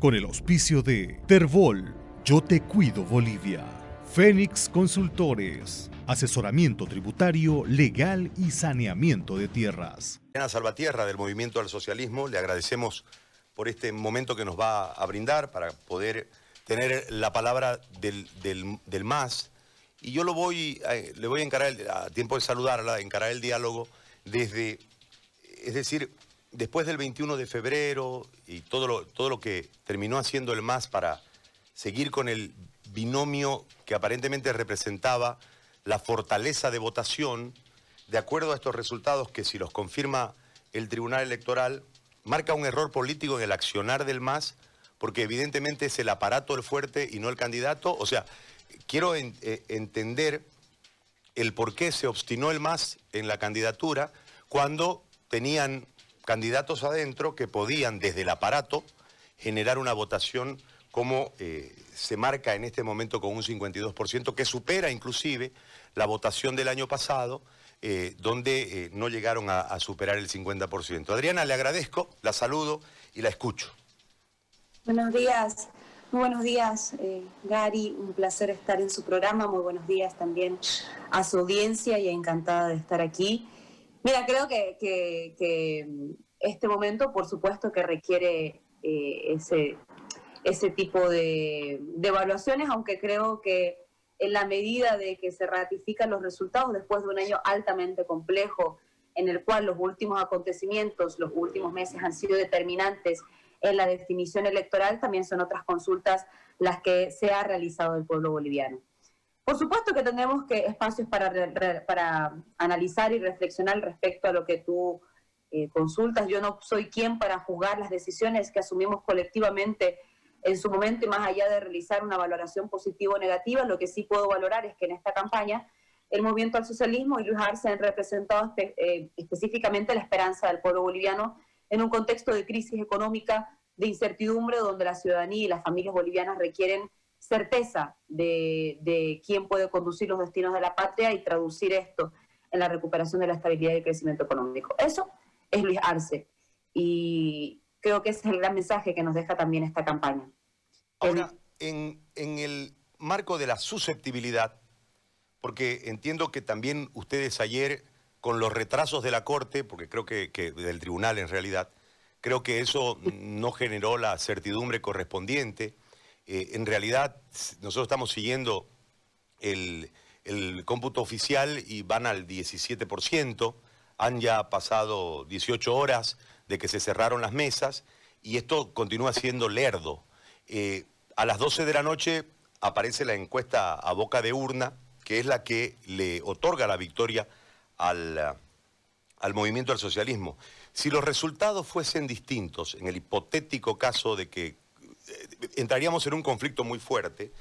con el auspicio de Terbol, Yo Te Cuido Bolivia, Fénix Consultores, asesoramiento tributario, legal y saneamiento de tierras. Ana Salvatierra del Movimiento al Socialismo, le agradecemos por este momento que nos va a brindar para poder tener la palabra del, del, MAS. Y yo lo voy, eh, le voy a encarar, a tiempo de saludarla, encarar el diálogo desde, es decir, después del 21 de febrero y todo lo, todo lo que terminó haciendo el MAS para seguir con el binomio que aparentemente representaba la fortaleza de votación, de acuerdo a estos resultados que si los confirma el Tribunal Electoral, marca un error político en el accionar del MAS, porque evidentemente es el aparato el fuerte y no el candidato. O sea, quiero eh, entender el por qué se obstinó el MAS en la candidatura cuando tenían candidatos adentro que podían desde el aparato generar una votación como eh, se marca en este momento con un 52%, que supera inclusive la votación del año pasado, eh, donde eh, no llegaron a, superar el 50%. Adriana, le agradezco, la saludo y la escucho. Buenos días, muy buenos días, Gary, un placer estar en su programa, muy buenos días también a su audiencia y encantada de estar aquí. Mira, creo que, este momento, por supuesto, que requiere eh, ese, ese tipo de, evaluaciones, aunque creo que en la medida de que se ratifican los resultados después de un año altamente complejo, en el cual los últimos acontecimientos, los últimos meses han sido determinantes en la definición electoral, también son otras consultas las que se ha realizado el pueblo boliviano. Por supuesto que tenemos que espacios para, analizar y reflexionar respecto a lo que tú eh, consultas. Yo no soy quien para juzgar las decisiones que asumimos colectivamente en su momento y más allá de realizar una valoración positiva o negativa, lo que sí puedo valorar es que en esta campaña el movimiento al socialismo y Luis Arce han representado eh, específicamente la esperanza del pueblo boliviano en un contexto de crisis económica, de incertidumbre, donde la ciudadanía y las familias bolivianas requieren certeza de, quién puede conducir los destinos de la patria y traducir esto en la recuperación de la estabilidad y el crecimiento económico. Eso es Luis Arce y creo que ese es el gran mensaje que nos deja también esta campaña. Ahora, en, el marco de la susceptibilidad, porque entiendo que también ustedes ayer, con los retrasos de la Corte, porque creo que, que del tribunal en realidad, creo que eso no generó la certidumbre correspondiente. Eh, en realidad, nosotros estamos siguiendo el, cómputo oficial y van al 17%. Han ya pasado 18 horas de que se cerraron las mesas y esto continúa siendo lerdo. Eh, a las 12 de la noche aparece la encuesta a boca de urna, que es la que le otorga la victoria al, al movimiento al socialismo. Si los resultados fuesen distintos, en el hipotético caso de que entraríamos en un conflicto muy fuerte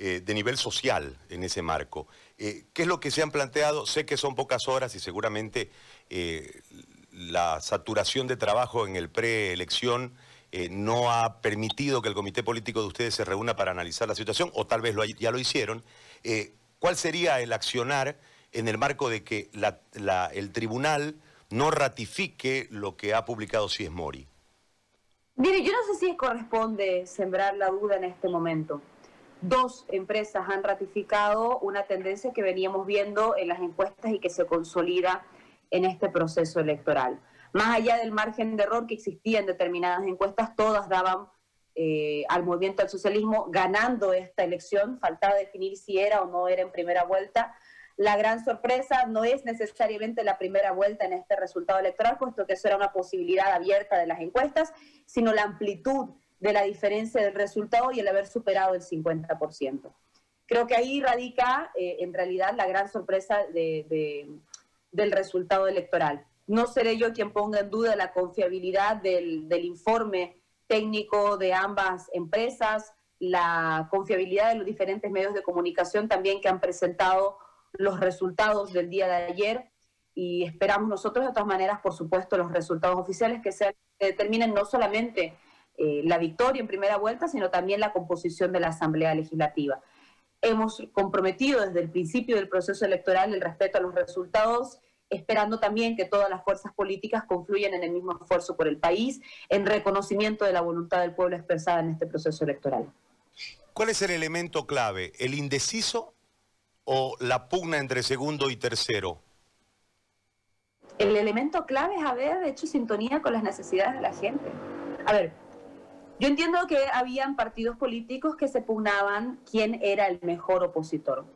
eh, de nivel social en ese marco. Eh, ¿Qué es lo que se han planteado? Sé que son pocas horas y seguramente eh, la saturación de trabajo en el preelección no ha permitido que el comité político de ustedes se reúna para analizar la situación, o tal vez ya lo hicieron. ¿Cuál sería el accionar en el marco de que el tribunal no ratifique lo que ha publicado Cies Mori? Mire, yo no sé si corresponde sembrar la duda en este momento. Dos empresas han ratificado una tendencia que veníamos viendo en las encuestas y que se consolida en este proceso electoral. Más allá del margen de error que existía en determinadas encuestas, todas daban eh, al movimiento del socialismo ganando esta elección. Faltaba definir si era o no era en primera vuelta la gran sorpresa no es necesariamente la primera vuelta en este resultado electoral, puesto que eso era una posibilidad abierta de las encuestas, sino la amplitud de la diferencia del resultado y el haber superado el 50%. Creo que ahí radica eh, en realidad la gran sorpresa del resultado electoral. No seré yo quien ponga en duda la confiabilidad del, del informe técnico de ambas empresas, la confiabilidad de los diferentes medios de comunicación también que han presentado los resultados del día de ayer y esperamos nosotros de todas maneras, por supuesto, los resultados oficiales que, se determinen no solamente eh, la victoria en primera vuelta, sino también la composición de la Asamblea Legislativa. Hemos comprometido desde el principio del proceso electoral el respeto a los resultados esperando también que todas las fuerzas políticas confluyan en el mismo esfuerzo por el país, en reconocimiento de la voluntad del pueblo expresada en este proceso electoral. ¿Cuál es el elemento clave? ¿El indeciso o la pugna entre segundo y tercero? El elemento clave es haber hecho sintonía con las necesidades de la gente. A ver, yo entiendo que habían partidos políticos que se pugnaban quién era el mejor opositor.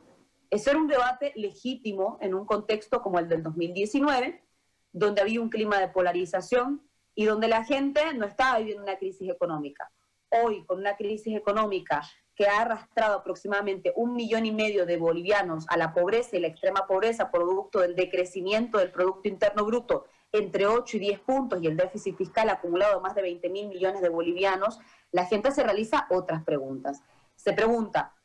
Eso era un debate legítimo en un contexto como el del 2019, donde había un clima de polarización y donde la gente no estaba viviendo una crisis económica. Hoy, con una crisis económica que ha arrastrado aproximadamente un millón y medio de bolivianos a la pobreza y la extrema pobreza producto del decrecimiento del Producto Interno Bruto entre 8 y 10 puntos y el déficit fiscal acumulado de más de 20 mil millones de bolivianos, la gente se realiza otras preguntas. Se pregunta,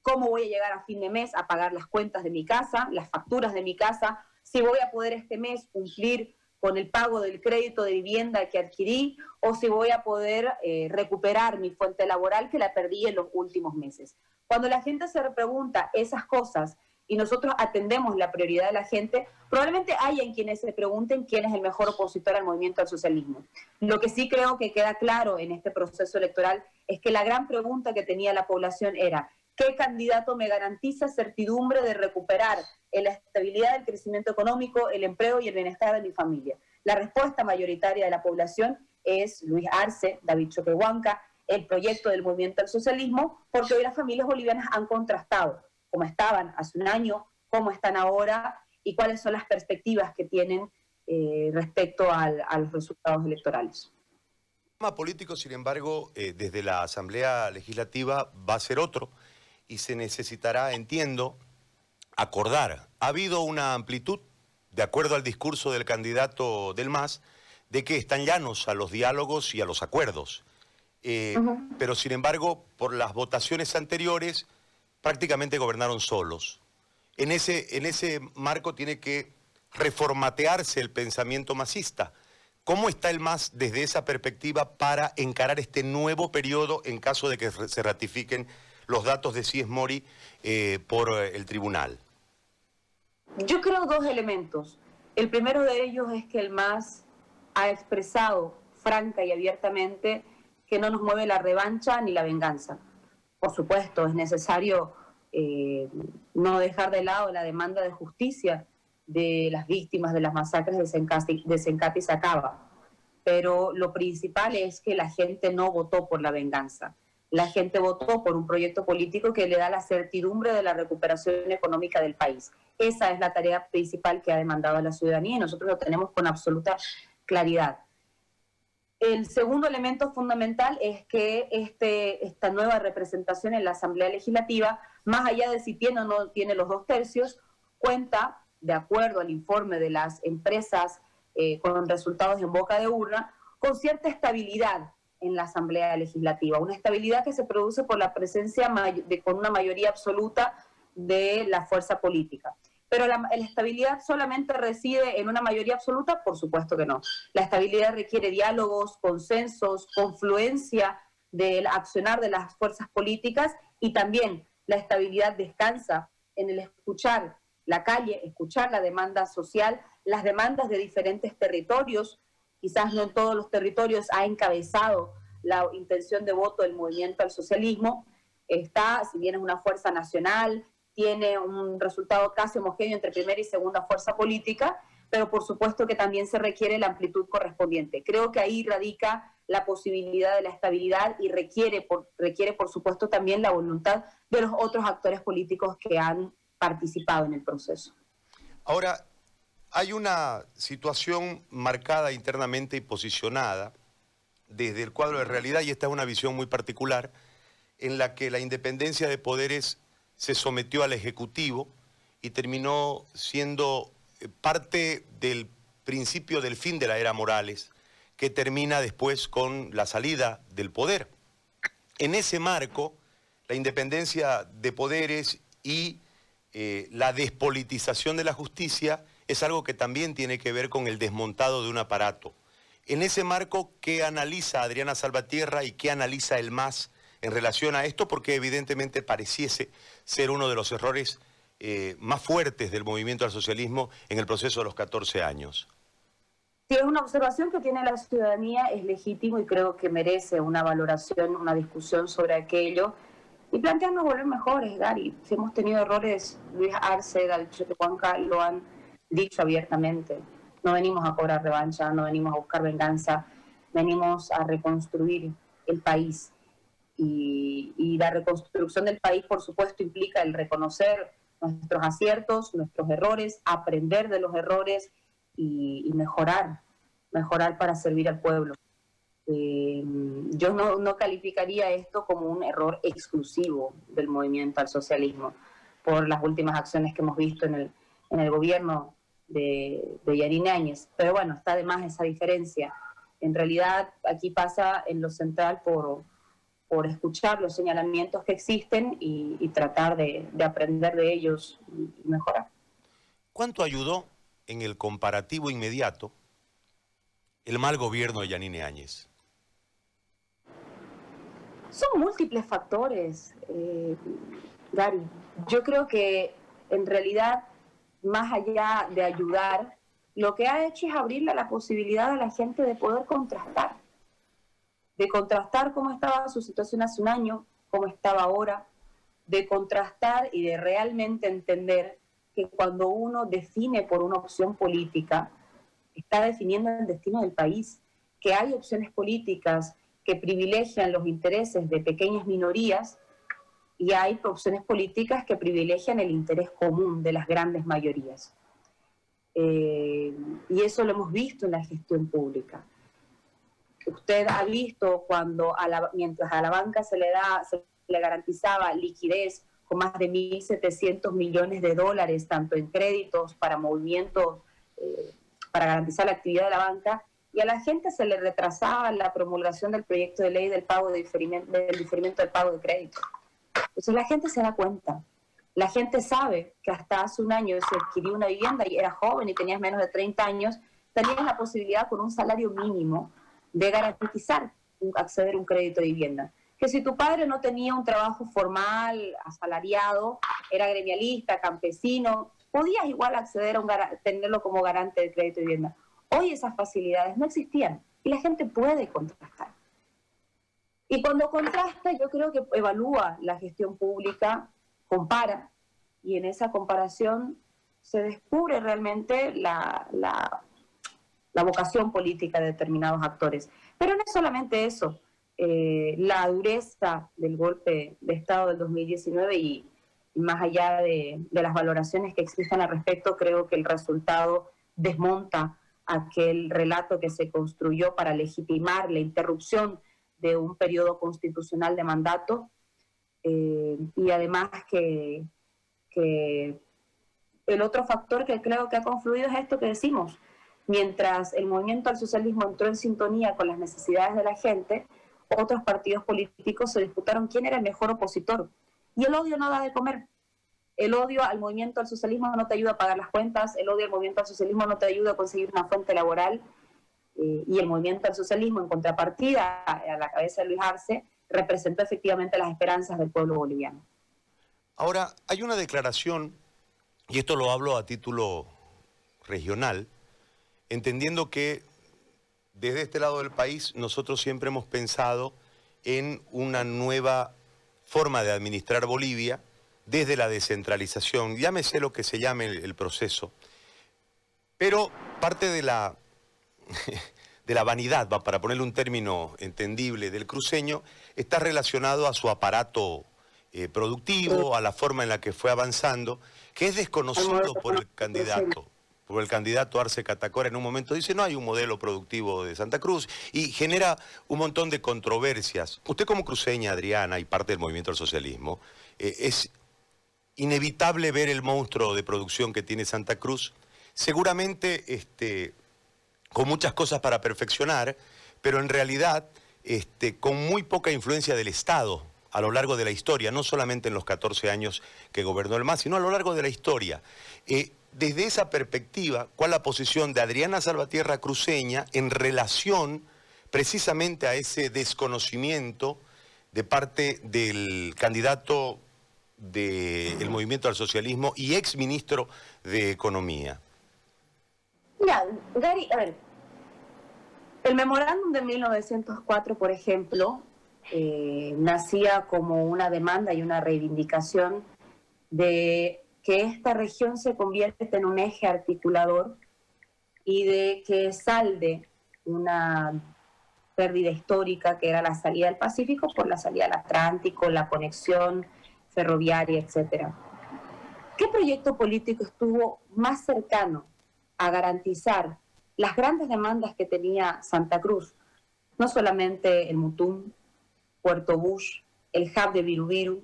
¿cómo voy a llegar a fin de mes a pagar las cuentas de mi casa, las facturas de mi casa? Si voy a poder este mes cumplir con el pago del crédito de vivienda que adquirí o si voy a poder eh, recuperar mi fuente laboral que la perdí en los últimos meses. Cuando la gente se pregunta esas cosas y nosotros atendemos la prioridad de la gente, probablemente haya en quienes se pregunten quién es el mejor opositor al movimiento al socialismo. Lo que sí creo que queda claro en este proceso electoral es que la gran pregunta que tenía la población era, ¿qué candidato me garantiza certidumbre de recuperar la estabilidad del crecimiento económico, el empleo y el bienestar de mi familia. La respuesta mayoritaria de la población es Luis Arce, David Choquehuanca, el proyecto del movimiento al socialismo, porque hoy las familias bolivianas han contrastado cómo estaban hace un año, cómo están ahora y cuáles son las perspectivas que tienen eh, respecto a los resultados electorales. El tema político, sin embargo, eh, desde la Asamblea Legislativa va a ser otro y se necesitará, entiendo, acordar. Ha habido una amplitud, de acuerdo al discurso del candidato del MAS, de que están llanos a los diálogos y a los acuerdos. Eh, pero sin embargo, por las votaciones anteriores, prácticamente gobernaron solos. En ese, en ese marco tiene que reformatearse el pensamiento masista. ¿Cómo está el MAS desde esa perspectiva para encarar este nuevo periodo en caso de que se ratifiquen los datos de Cies Mori eh, por el tribunal? Yo creo dos elementos. El primero de ellos es que el MAS ha expresado franca y abiertamente que no nos mueve la revancha ni la venganza. Por supuesto, es necesario eh, no dejar de lado la demanda de justicia de las víctimas de las masacres de Sencati, de Sencati Sacaba. Pero lo principal es que la gente no votó por la venganza. La gente votó por un proyecto político que le da la certidumbre de la recuperación económica del país. Esa es la tarea principal que ha demandado la ciudadanía y nosotros lo tenemos con absoluta claridad. El segundo elemento fundamental es que este, esta nueva representación en la Asamblea Legislativa, más allá de si tiene o no tiene los dos tercios, cuenta, de acuerdo al informe de las empresas eh, con resultados en boca de urna, con cierta estabilidad en la Asamblea Legislativa, una estabilidad que se produce por la presencia de, con una mayoría absoluta de la fuerza política. Pero la, estabilidad solamente reside en una mayoría absoluta, por supuesto que no. La estabilidad requiere diálogos, consensos, confluencia del accionar de las fuerzas políticas y también la estabilidad descansa en el escuchar la calle, escuchar la demanda social, las demandas de diferentes territorios. Quizás no en todos los territorios ha encabezado la intención de voto del movimiento al socialismo. Está, si bien es una fuerza nacional, tiene un resultado casi homogéneo entre primera y segunda fuerza política, pero por supuesto que también se requiere la amplitud correspondiente. Creo que ahí radica la posibilidad de la estabilidad y requiere por, requiere, por supuesto, también la voluntad de los otros actores políticos que han participado en el proceso. Ahora, hay una situación marcada internamente y posicionada desde el cuadro de realidad, y esta es una visión muy particular, en la que la independencia de poderes se sometió al Ejecutivo y terminó siendo eh, parte del principio del fin de la era Morales, que termina después con la salida del poder. En ese marco, la independencia de poderes y eh, la despolitización de la justicia es algo que también tiene que ver con el desmontado de un aparato. En ese marco, ¿qué analiza Adriana Salvatierra y qué analiza el MAS en relación a esto? Porque evidentemente pareciese ser uno de los errores eh, más fuertes del movimiento al socialismo en el proceso de los 14 años. Sí, es una observación que tiene la ciudadanía, es legítimo y creo que merece una valoración, una discusión sobre aquello y plantearnos volver mejores, Gary. Si hemos tenido errores, Luis Arce, Dalchete Juanca lo han dicho abiertamente. No venimos a cobrar revancha, no venimos a buscar venganza, venimos a reconstruir el país. Y, la reconstrucción del país, por supuesto, implica el reconocer nuestros aciertos, nuestros errores, aprender de los errores y, mejorar, mejorar para servir al pueblo. Eh, yo no, calificaría esto como un error exclusivo del movimiento al socialismo por las últimas acciones que hemos visto en el gobierno de, de Yarin Áñez. Pero bueno, está además esa diferencia. En realidad aquí pasa en lo central por, por escuchar los señalamientos que existen y, tratar de, aprender de ellos y mejorar. ¿Cuánto ayudó en el comparativo inmediato el mal gobierno de Yanine Áñez? Son múltiples factores, eh, Gary. Yo creo que en realidad, más allá de ayudar, lo que ha hecho es abrirle la posibilidad a la gente de poder contrastar de contrastar cómo estaba su situación hace un año, cómo estaba ahora, de contrastar y de realmente entender que cuando uno define por una opción política, está definiendo el destino del país, que hay opciones políticas que privilegian los intereses de pequeñas minorías y hay opciones políticas que privilegian el interés común de las grandes mayorías. Eh, y eso lo hemos visto en la gestión pública usted ha visto cuando mientras a la banca se le da, se le garantizaba liquidez con más de 1.700 millones de dólares, tanto en créditos para movimientos, eh, para garantizar la actividad de la banca, y a la gente se le retrasaba la promulgación del proyecto de ley del pago de diferimiento, del diferimiento del pago de crédito. Entonces la gente se da cuenta. La gente sabe que hasta hace un año se adquirió una vivienda y era joven y tenías menos de 30 años, tenías la posibilidad con un salario mínimo de garantizar acceder a un crédito de vivienda. Que si tu padre no tenía un trabajo formal, asalariado, era gremialista, campesino, podías igual acceder a un tenerlo como garante de crédito de vivienda. Hoy esas facilidades no existían y la gente puede contrastar. Y cuando contrasta, yo creo que evalúa la gestión pública, compara, y en esa comparación se descubre realmente la, la vocación política de determinados actores. Pero no es solamente eso, eh, la dureza del golpe de Estado del 2019 y, más allá de, las valoraciones que existen al respecto, creo que el resultado desmonta aquel relato que se construyó para legitimar la interrupción de un periodo constitucional de mandato eh, y además que, que el otro factor que creo que ha confluido es esto que decimos, Mientras el movimiento al socialismo entró en sintonía con las necesidades de la gente, otros partidos políticos se disputaron quién era el mejor opositor. Y el odio no da de comer. El odio al movimiento al socialismo no te ayuda a pagar las cuentas, el odio al movimiento al socialismo no te ayuda a conseguir una fuente laboral. Eh, y el movimiento al socialismo, en contrapartida a la cabeza de Luis Arce, representó efectivamente las esperanzas del pueblo boliviano. Ahora, hay una declaración, y esto lo hablo a título regional, entendiendo que desde este lado del país nosotros siempre hemos pensado en una nueva forma de administrar Bolivia desde la descentralización, llámese lo que se llame el, proceso, pero parte de la, de la vanidad, para ponerle un término entendible, del cruceño, está relacionado a su aparato eh, productivo, a la forma en la que fue avanzando, que es desconocido por el candidato por el candidato Arce Catacora. En un momento dice no hay un modelo productivo de Santa Cruz y genera un montón de controversias. Usted como cruceña, Adriana, y parte del movimiento del socialismo, eh, es inevitable ver el monstruo de producción que tiene Santa Cruz, seguramente este, con muchas cosas para perfeccionar, pero en realidad este, con muy poca influencia del Estado a lo largo de la historia, no solamente en los 14 años que gobernó el MAS, sino a lo largo de la historia. Eh, desde esa perspectiva, ¿cuál la posición de Adriana Salvatierra Cruceña en relación precisamente a ese desconocimiento de parte del candidato del movimiento al socialismo y ex ministro de Economía. Mira, Gary, a ver, el memorándum de 1904, por ejemplo, eh, nacía como una demanda y una reivindicación de que esta región se convierte en un eje articulador y de que salde una pérdida histórica que era la salida del Pacífico por la salida del Atlántico, la conexión ferroviaria, etcétera. ¿Qué proyecto político estuvo más cercano a garantizar las grandes demandas que tenía Santa Cruz? No solamente el Mutum, Puerto Bush, el hub de Virubiru,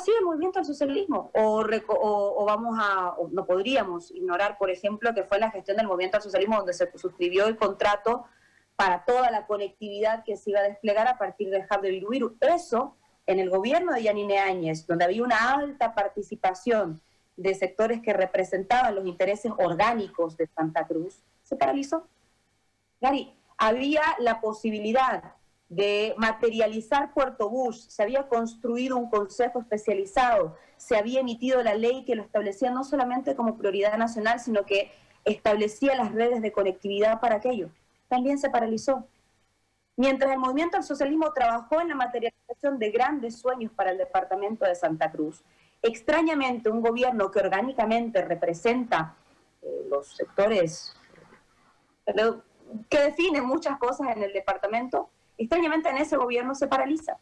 sido el movimiento al socialismo. O, o, vamos a, no podríamos ignorar, por ejemplo, que fue la gestión del movimiento al socialismo donde se suscribió el contrato para toda la conectividad que se iba a desplegar a partir del hub de Virubiru. Eso, en el gobierno de Yanine Áñez, donde había una alta participación de sectores que representaban los intereses orgánicos de Santa Cruz, se paralizó. Gary, había la posibilidad de materializar Puerto Bush, se había construido un consejo especializado, se había emitido la ley que lo establecía no solamente como prioridad nacional, sino que establecía las redes de conectividad para aquello. También se paralizó. Mientras el movimiento al socialismo trabajó en la materialización de grandes sueños para el departamento de Santa Cruz, extrañamente un gobierno que orgánicamente representa eh, los sectores que definen muchas cosas en el departamento, extrañamente en ese gobierno se paraliza.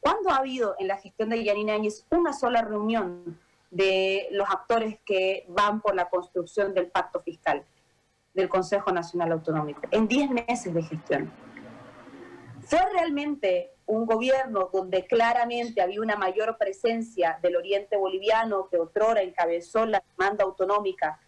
¿Cuándo ha habido en la gestión de Yanina Áñez una sola reunión de los actores que van por la construcción del pacto fiscal del Consejo Nacional Autonómico? En 10 meses de gestión. ¿Fue realmente un gobierno donde claramente había una mayor presencia del oriente boliviano que otrora encabezó la demanda autonómica?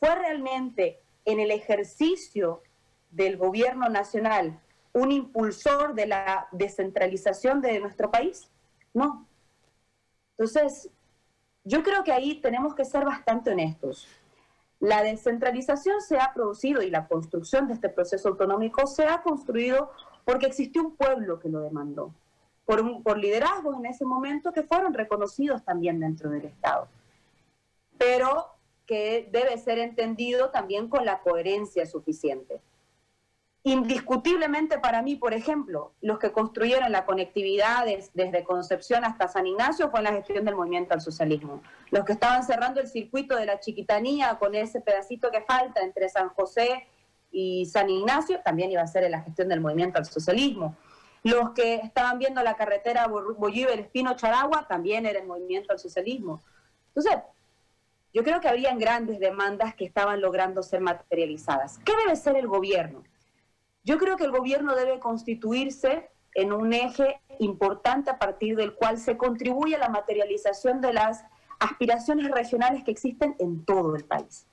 ¿Fue realmente en el ejercicio del gobierno nacional un impulsor de la descentralización de nuestro país? No. Entonces, yo creo que ahí tenemos que ser bastante honestos. La descentralización se ha producido y la construcción de este proceso autonómico se ha construido porque existió un pueblo que lo demandó, por, por liderazgos en ese momento que fueron reconocidos también dentro del Estado, pero que debe ser entendido también con la coherencia suficiente. Indiscutiblemente para mí, por ejemplo, los que construyeron la conectividad desde Concepción hasta San Ignacio fue la gestión del movimiento al socialismo. Los que estaban cerrando el circuito de la chiquitanía con ese pedacito que falta entre San José y San Ignacio también iba a ser en la gestión del movimiento al socialismo. Los que estaban viendo la carretera Bolívar Espino Charagua también era el movimiento al socialismo. Entonces, yo creo que habían grandes demandas que estaban logrando ser materializadas. ¿Qué debe ser el gobierno? Yo creo que el gobierno debe constituirse en un eje importante a partir del cual se contribuye a la materialización de las aspiraciones regionales que existen en todo el país.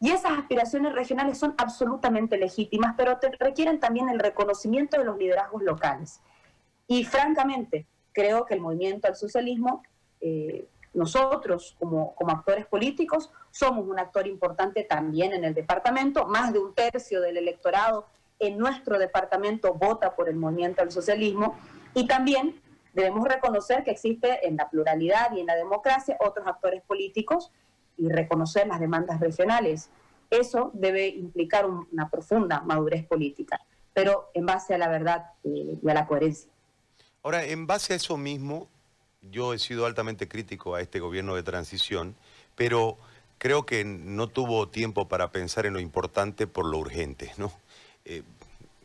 Y esas aspiraciones regionales son absolutamente legítimas, pero requieren también el reconocimiento de los liderazgos locales. Y francamente, creo que el movimiento al socialismo, eh, nosotros como, como actores políticos, somos un actor importante también en el departamento, más de un tercio del electorado en nuestro departamento vota por el movimiento al socialismo y también debemos reconocer que existe en la pluralidad y en la democracia otros actores políticos y reconocer las demandas regionales. Eso debe implicar una profunda madurez política, pero en base a la verdad y a la coherencia. Ahora, en base a eso mismo, yo he sido altamente crítico a este gobierno de transición, pero creo que no tuvo tiempo para pensar en lo importante por lo urgente, ¿no? Eh,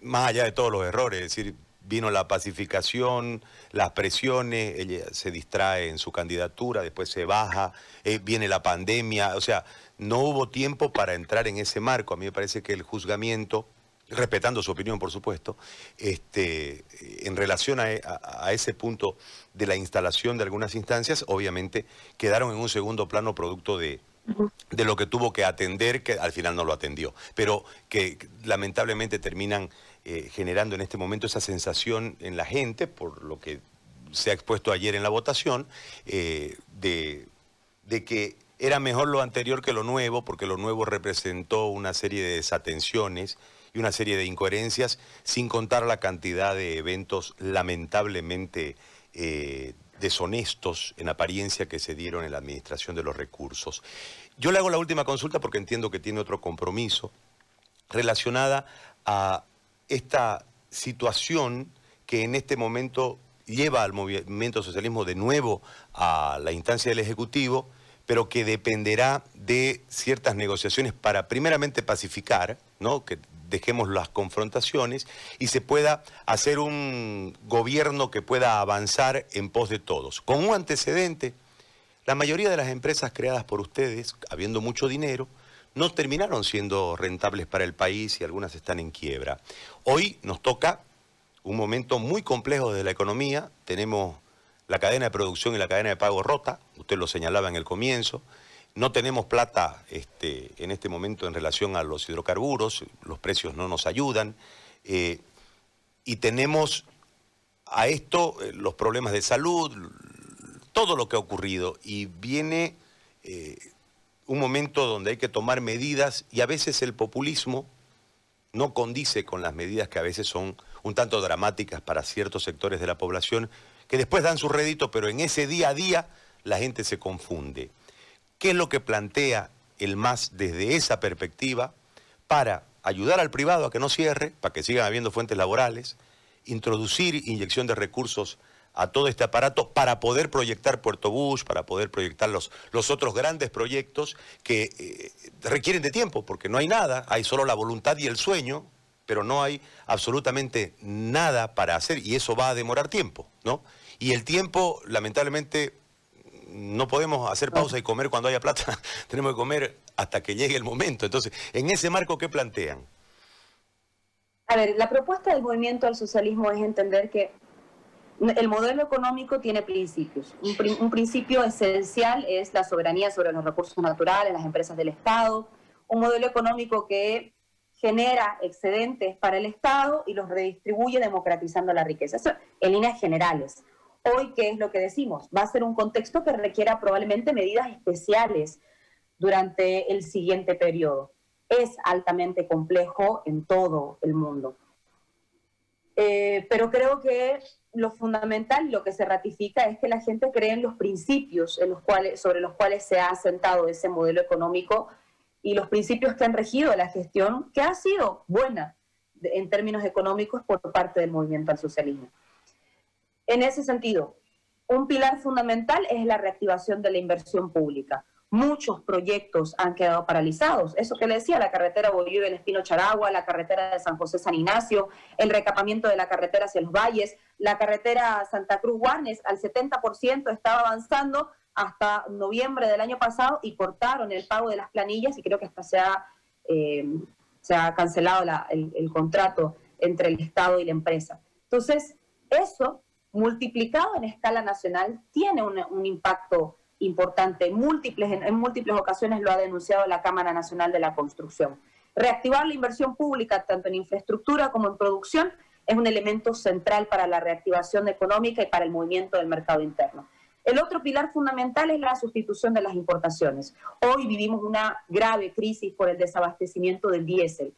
más allá de todos los errores, es decir, vino la pacificación, las presiones, ella se distrae en su candidatura, después se baja, eh, viene la pandemia, o sea, no hubo tiempo para entrar en ese marco. A mí me parece que el juzgamiento, respetando su opinión, por supuesto, este, en relación a, a ese punto de la instalación de algunas instancias, obviamente quedaron en un segundo plano producto de, de lo que tuvo que atender, que al final no lo atendió, pero que lamentablemente terminan eh, generando en este momento esa sensación en la gente, por lo que se ha expuesto ayer en la votación, eh, de, que era mejor lo anterior que lo nuevo, porque lo nuevo representó una serie de desatenciones y una serie de incoherencias, sin contar la cantidad de eventos lamentablemente eh, deshonestos en apariencia que se dieron en la administración de los recursos. Yo le hago la última consulta porque entiendo que tiene otro compromiso relacionada a esta situación que en este momento lleva al movimiento socialismo de nuevo a la instancia del Ejecutivo, pero que dependerá de ciertas negociaciones para primeramente pacificar, ¿no? que dejemos las confrontaciones y se pueda hacer un gobierno que pueda avanzar en pos de todos. Con un antecedente, la mayoría de las empresas creadas por ustedes, habiendo mucho dinero, no terminaron siendo rentables para el país y algunas están en quiebra. Hoy nos toca un momento muy complejo de la economía, tenemos la cadena de producción y la cadena de pago rota, usted lo señalaba en el comienzo, no tenemos plata este, en este momento en relación a los hidrocarburos, los precios no nos ayudan, eh, y tenemos a esto eh, los problemas de salud, todo lo que ha ocurrido, y viene eh, un momento donde hay que tomar medidas y a veces el populismo no condice con las medidas que a veces son un tanto dramáticas para ciertos sectores de la población, que después dan su rédito, pero en ese día a día la gente se confunde. ¿Qué es lo que plantea el MAS desde esa perspectiva para ayudar al privado a que no cierre, para que sigan habiendo fuentes laborales, introducir inyección de recursos a todo este aparato para poder proyectar Puerto Bush, para poder proyectar los, los otros grandes proyectos que eh, requieren de tiempo, porque no hay nada, hay solo la voluntad y el sueño, pero no hay absolutamente nada para hacer y eso va a demorar tiempo, ¿no? Y el tiempo, lamentablemente, no podemos hacer pausa y comer cuando haya plata, tenemos que comer hasta que llegue el momento. Entonces, en ese marco, ¿qué plantean? A ver, la propuesta del movimiento al socialismo es entender que el modelo económico tiene principios. Un, principio esencial es la soberanía sobre los recursos naturales, las empresas del Estado. Un modelo económico que genera excedentes para el Estado y los redistribuye democratizando la riqueza. Eso en líneas generales. Hoy, ¿qué es lo que decimos? Va a ser un contexto que requiera probablemente medidas especiales durante el siguiente periodo. Es altamente complejo en todo el mundo. Eh, pero creo que lo fundamental lo que se ratifica es que la gente cree en los principios en los cuales, sobre los cuales se ha asentado ese modelo económico y los principios que han regido la gestión, que ha sido buena en términos económicos por parte del movimiento al socialismo. En ese sentido, un pilar fundamental es la reactivación de la inversión pública muchos proyectos han quedado paralizados. Eso que le decía, la carretera Bolívar, el Espino Charagua, la carretera de San José San Ignacio, el recapamiento de la carretera hacia los valles, la carretera Santa Cruz Guarnes al 70% estaba avanzando hasta noviembre del año pasado y cortaron el pago de las planillas y creo que hasta se ha, eh, se ha cancelado el, contrato entre el Estado y la empresa. Entonces, eso multiplicado en escala nacional tiene un impacto importante. Múltiples, en, múltiples ocasiones lo ha denunciado la Cámara Nacional de la Construcción. Reactivar la inversión pública, tanto en infraestructura como en producción, es un elemento central para la reactivación económica y para el movimiento del mercado interno. El otro pilar fundamental es la sustitución de las importaciones. Hoy vivimos una grave crisis por el desabastecimiento del diésel,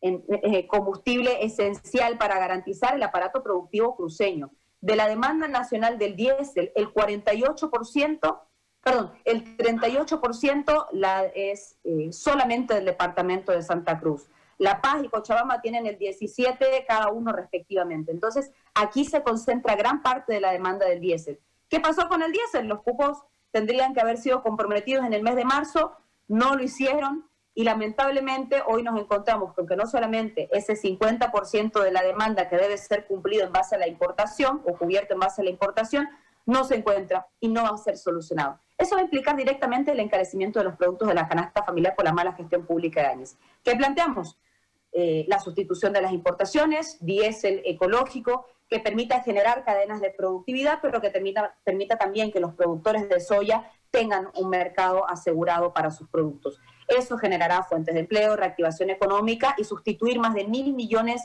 en, eh, combustible esencial para garantizar el aparato productivo cruceño de la demanda nacional del diésel, el 48%, perdón, el 38% la es eh, solamente del departamento de Santa Cruz. La Paz y Cochabamba tienen el 17 cada uno respectivamente. Entonces, aquí se concentra gran parte de la demanda del diésel. ¿Qué pasó con el diésel? Los cupos tendrían que haber sido comprometidos en el mes de marzo, no lo hicieron, y lamentablemente hoy nos encontramos con que no solamente ese 50% de la demanda que debe ser cumplido en base a la importación o cubierto en base a la importación, no se encuentra y no va a ser solucionado. Eso va a implicar directamente el encarecimiento de los productos de la canasta familiar por la mala gestión pública de años. ¿Qué planteamos? Eh, la sustitución de las importaciones, diésel ecológico, que permita generar cadenas de productividad, pero que permita, permita también que los productores de soya tengan un mercado asegurado para sus productos. Eso generará fuentes de empleo, reactivación económica y sustituir más de mil millones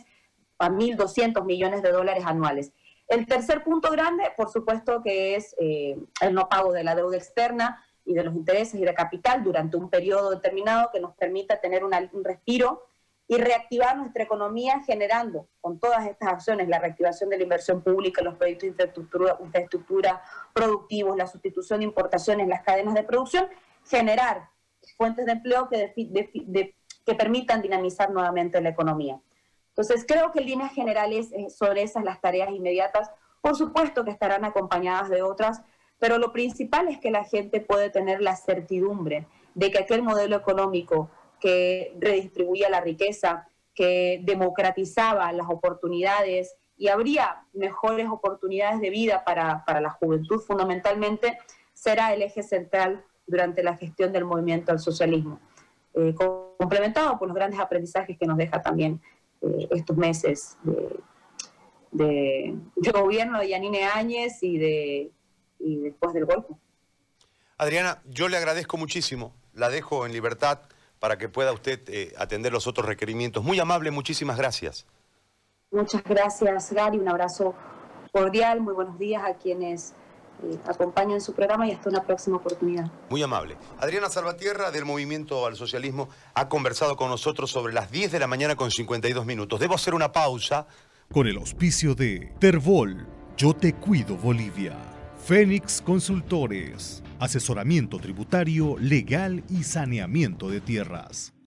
a mil doscientos millones de dólares anuales. El tercer punto grande, por supuesto, que es eh, el no pago de la deuda externa y de los intereses y de capital durante un periodo determinado que nos permita tener un respiro y reactivar nuestra economía generando con todas estas acciones la reactivación de la inversión pública, los proyectos de infraestructura, infraestructura productivos, la sustitución de importaciones, las cadenas de producción, generar fuentes de empleo que, permitan dinamizar nuevamente la economía. Entonces, creo que en líneas generales eh, son esas las tareas inmediatas. Por supuesto que estarán acompañadas de otras, pero lo principal es que la gente puede tener la certidumbre de que aquel modelo económico que redistribuía la riqueza, que democratizaba las oportunidades y habría mejores oportunidades de vida para, la juventud fundamentalmente, será el eje central durante la gestión del movimiento al socialismo, eh, complementado por los grandes aprendizajes que nos deja también eh, estos meses de, gobierno de Yanine Áñez y, de, y después del golpe. Adriana, yo le agradezco muchísimo, la dejo en libertad para que pueda usted eh, atender los otros requerimientos. Muy amable, muchísimas gracias. Muchas gracias, Gary. Un abrazo cordial. Muy buenos días a quienes eh, acompañan su programa y hasta una próxima oportunidad. Muy amable. Adriana Salvatierra, del Movimiento al Socialismo, ha conversado con nosotros sobre las 10 de la mañana con 52 minutos. Debo hacer una pausa. Con el auspicio de Terbol, Yo Te Cuido Bolivia. Fénix Consultores, asesoramiento tributario, legal y saneamiento de tierras.